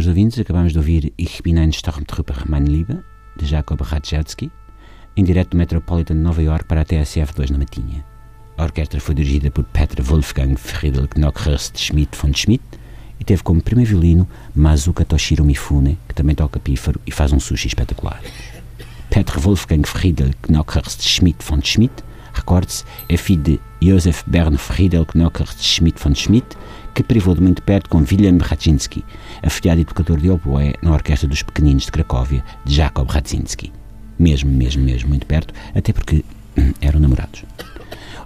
ouvintes, acabamos de ouvir Ich bin ein Stormtrooper, mein Liebe, de Jacob Radjewski, em direto do Metropolitan de Nova York para a TSF2 na Matinha. A orquestra foi dirigida por Peter Wolfgang Friedel Knockhurst Schmidt von Schmidt e teve como primeiro violino Mazuka Toshiro Mifune, que também toca pífaro e faz um sushi espetacular. Peter Wolfgang Friedel Knockhurst Schmidt von Schmidt, recorde-se, é filho de Josef Bern Friedel Knockhurst Schmidt von Schmidt, que privou de muito perto com Wilhelm Radzinski, afilhado e tocador de oboé na Orquestra dos Pequeninos de Cracóvia, de Jacob Radzinski. Mesmo, mesmo, mesmo muito perto, até porque hum, eram namorados.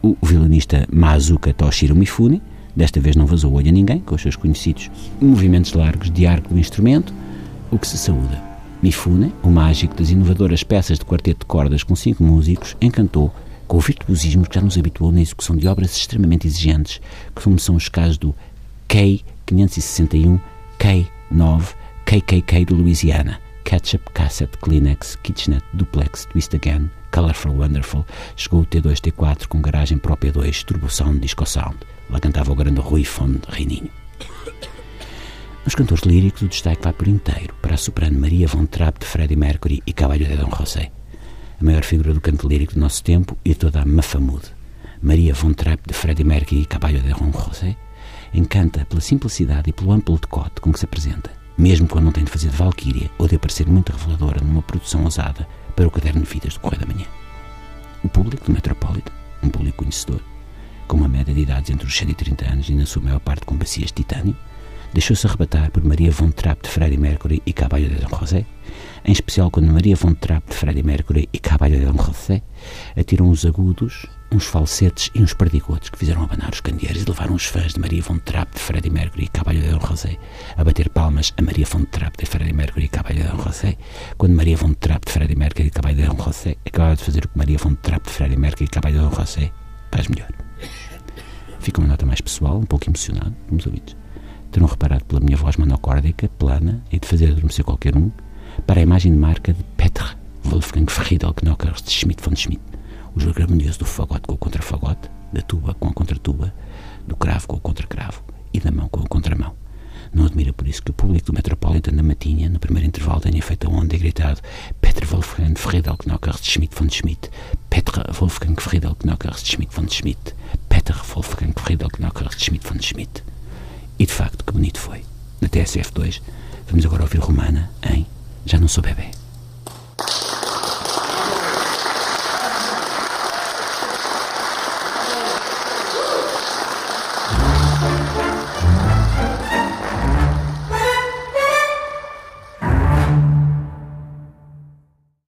O violinista Mazuka Toshiro Mifune, desta vez não vazou o olho a ninguém, com os seus conhecidos movimentos largos de arco do instrumento, o que se saúda. Mifune, o mágico das inovadoras peças de quarteto de cordas com cinco músicos, encantou com o virtuosismo que já nos habituou na execução de obras extremamente exigentes, como são os casos do K561, K9, KKK de Louisiana, Ketchup, Cassette, Kleenex, Kitchenet, Duplex, Twist Again, Colorful Wonderful, chegou o T2, T4 com garagem o P2, Turbo Sound, Disco Sound. Lá cantava o grande Rui Fonde Reininho. Nos cantores líricos, o destaque vai por inteiro para a soprano Maria von Trapp de Freddie Mercury e Cabalho de Dom José, a maior figura do canto lírico do nosso tempo e toda a mafamude. Maria von Trapp de Freddie Mercury e Caballo de Dom José encanta pela simplicidade e pelo amplo decote com que se apresenta, mesmo quando não tem de fazer de valquíria ou de aparecer muito reveladora numa produção ousada para o caderno de vidas do Correio da Manhã. O público do Metropolitan, um público conhecedor, com uma média de idades entre os 100 e 30 anos e na sua maior parte com bacias de titânio, deixou-se arrebatar por Maria von Trapp de Freddie Mercury e Caballo de Dom José, em especial quando Maria von Trapp de Freddie Mercury e Caballo de Dom José atiram uns agudos, uns falsetes e uns perdigotes que fizeram abanar os candeeiros e levaram os fãs de Maria von Trapp de Freddie Mercury e Caballo de Dom José a bater palmas a Maria von Trapp de Freddie Mercury e Caballo de Dom José, quando Maria von Trapp de Freddie Mercury e Caballo de Dom José acabava de fazer o que Maria von Trapp de Freddie Mercury e Caballo de Dom José faz melhor. Fica uma nota mais pessoal, um pouco emocionado, como os ouvidos terão reparado pela minha voz monocórdica, plana e de fazer adormecer qualquer um, para a imagem de marca de Petr Wolfgang Friedel Knockhurst Schmidt von Schmidt, o jogo harmonioso do fagote com o contrafagote, da tuba com a contratuba, do cravo com o contracravo e da mão com a contramão. Não admira por isso que o público do Metropolitan da Matinha, no primeiro intervalo, tenha feito a onda e gritado Petr Wolfgang Friedel Knockhurst Schmidt von Schmidt, Petr Wolfgang Friedel Knockhurst Schmidt von Schmidt, Petr Wolfgang Friedel Knockhurst Schmidt von Schmidt. E de facto, que bonito foi. Na TSF2, vamos agora ouvir Romana em Já Não Sou Bebê.